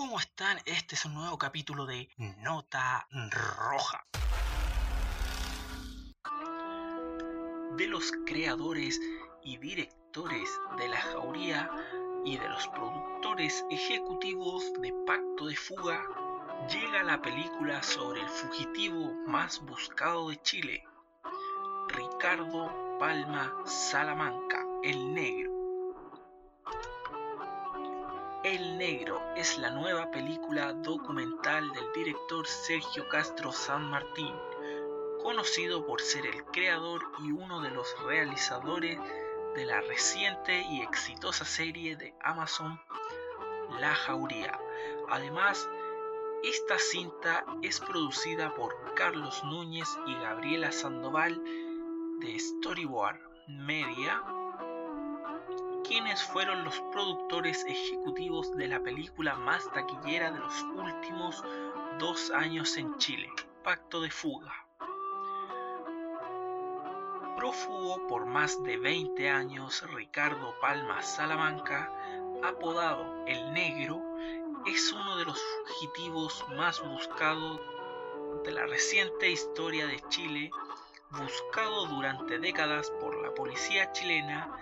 ¿Cómo están? Este es un nuevo capítulo de Nota Roja. De los creadores y directores de La Jauría y de los productores ejecutivos de Pacto de Fuga, llega la película sobre el fugitivo más buscado de Chile, Ricardo Palma Salamanca, el negro. El Negro es la nueva película documental del director Sergio Castro San Martín, conocido por ser el creador y uno de los realizadores de la reciente y exitosa serie de Amazon La Jauría. Además, esta cinta es producida por Carlos Núñez y Gabriela Sandoval de Storyboard Media quienes fueron los productores ejecutivos de la película más taquillera de los últimos dos años en Chile, Pacto de Fuga. Prófugo por más de 20 años, Ricardo Palma Salamanca, apodado El Negro, es uno de los fugitivos más buscados de la reciente historia de Chile, buscado durante décadas por la policía chilena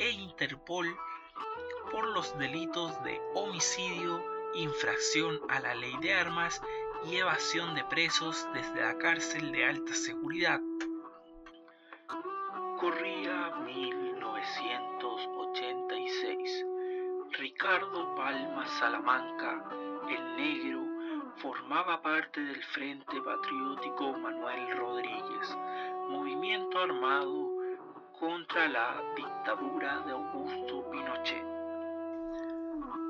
e Interpol por los delitos de homicidio, infracción a la ley de armas y evasión de presos desde la cárcel de alta seguridad. Corría 1986. Ricardo Palma Salamanca, el negro, formaba parte del Frente Patriótico Manuel Rodríguez, movimiento armado contra la dictadura de Augusto Pinochet.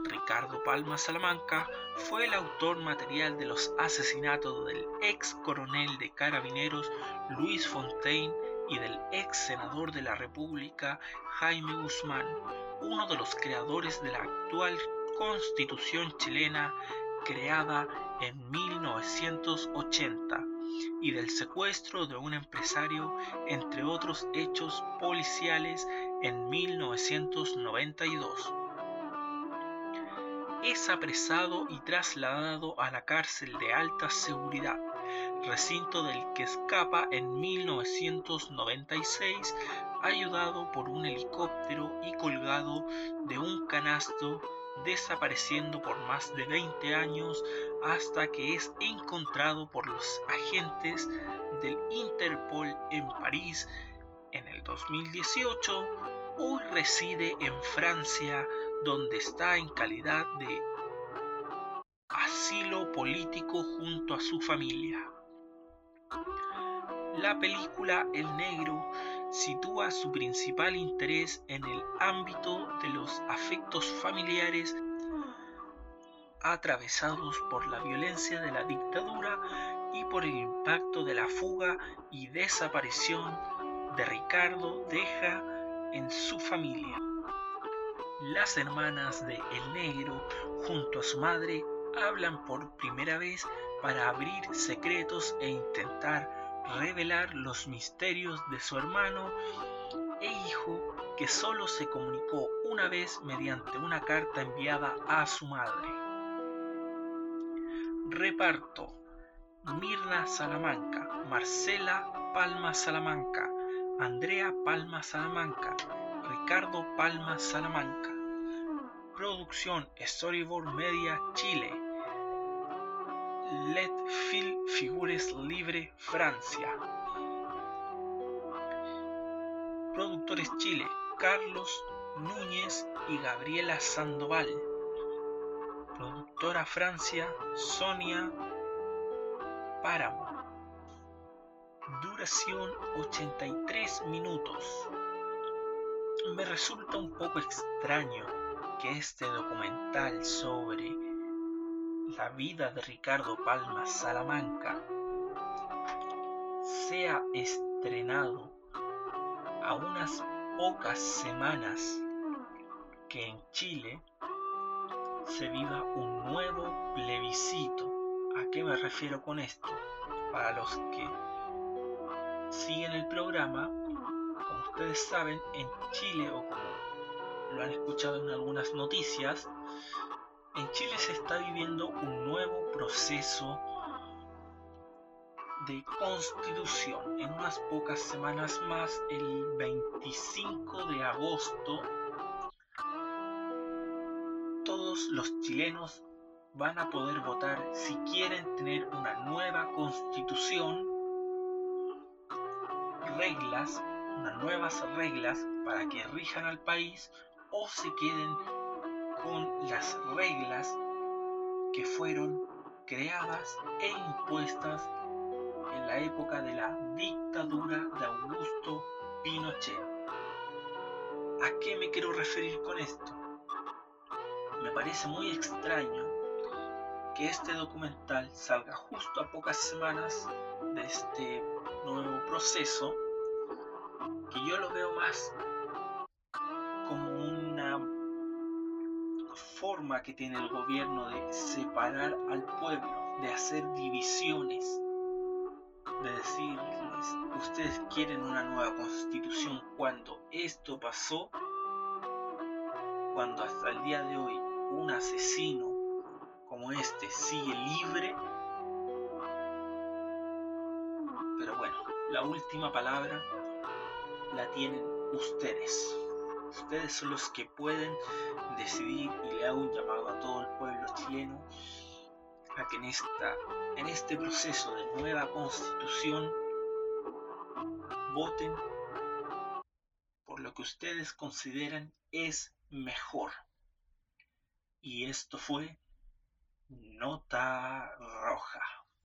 Ricardo Palma Salamanca fue el autor material de los asesinatos del ex coronel de carabineros Luis Fontaine y del ex senador de la República Jaime Guzmán, uno de los creadores de la actual constitución chilena creada en 1980 y del secuestro de un empresario, entre otros hechos policiales, en 1992. Es apresado y trasladado a la cárcel de alta seguridad, recinto del que escapa en 1996, ayudado por un helicóptero y colgado de un canasto desapareciendo por más de 20 años hasta que es encontrado por los agentes del Interpol en París en el 2018. Hoy reside en Francia donde está en calidad de asilo político junto a su familia. La película El Negro sitúa su principal interés en el ámbito de los afectos familiares atravesados por la violencia de la dictadura y por el impacto de la fuga y desaparición de Ricardo Deja en su familia. Las hermanas de El Negro, junto a su madre, hablan por primera vez para abrir secretos e intentar revelar los misterios de su hermano e hijo que solo se comunicó una vez mediante una carta enviada a su madre. Reparto. Mirna Salamanca, Marcela Palma Salamanca, Andrea Palma Salamanca, Ricardo Palma Salamanca. Producción Storyboard Media Chile. Let Phil Figures Libre Francia. Productores Chile, Carlos Núñez y Gabriela Sandoval. Productora Francia, Sonia Páramo. Duración 83 minutos. Me resulta un poco extraño que este documental sobre la vida de Ricardo Palma Salamanca sea estrenado a unas pocas semanas que en Chile se viva un nuevo plebiscito. ¿A qué me refiero con esto? Para los que siguen el programa, como ustedes saben, en Chile o como lo han escuchado en algunas noticias, En Chile se está viviendo un nuevo proceso de constitución. En unas pocas semanas más, el 25 de agosto, todos los chilenos van a poder votar si quieren tener una nueva constitución, reglas, unas nuevas reglas para que rijan al país o se queden con las reglas que fueron creadas e impuestas en la época de la dictadura de Augusto Pinochet. ¿A qué me quiero referir con esto? Me parece muy extraño que este documental salga justo a pocas semanas de este nuevo proceso, que yo lo veo más forma que tiene el gobierno de separar al pueblo, de hacer divisiones, de decirles, ustedes quieren una nueva constitución cuando esto pasó, cuando hasta el día de hoy un asesino como este sigue libre. Pero bueno, la última palabra la tienen ustedes. Ustedes son los que pueden decidir y le hago un llamado a todo el pueblo chileno a que en, esta, en este proceso de nueva constitución voten por lo que ustedes consideran es mejor. Y esto fue Nota roja.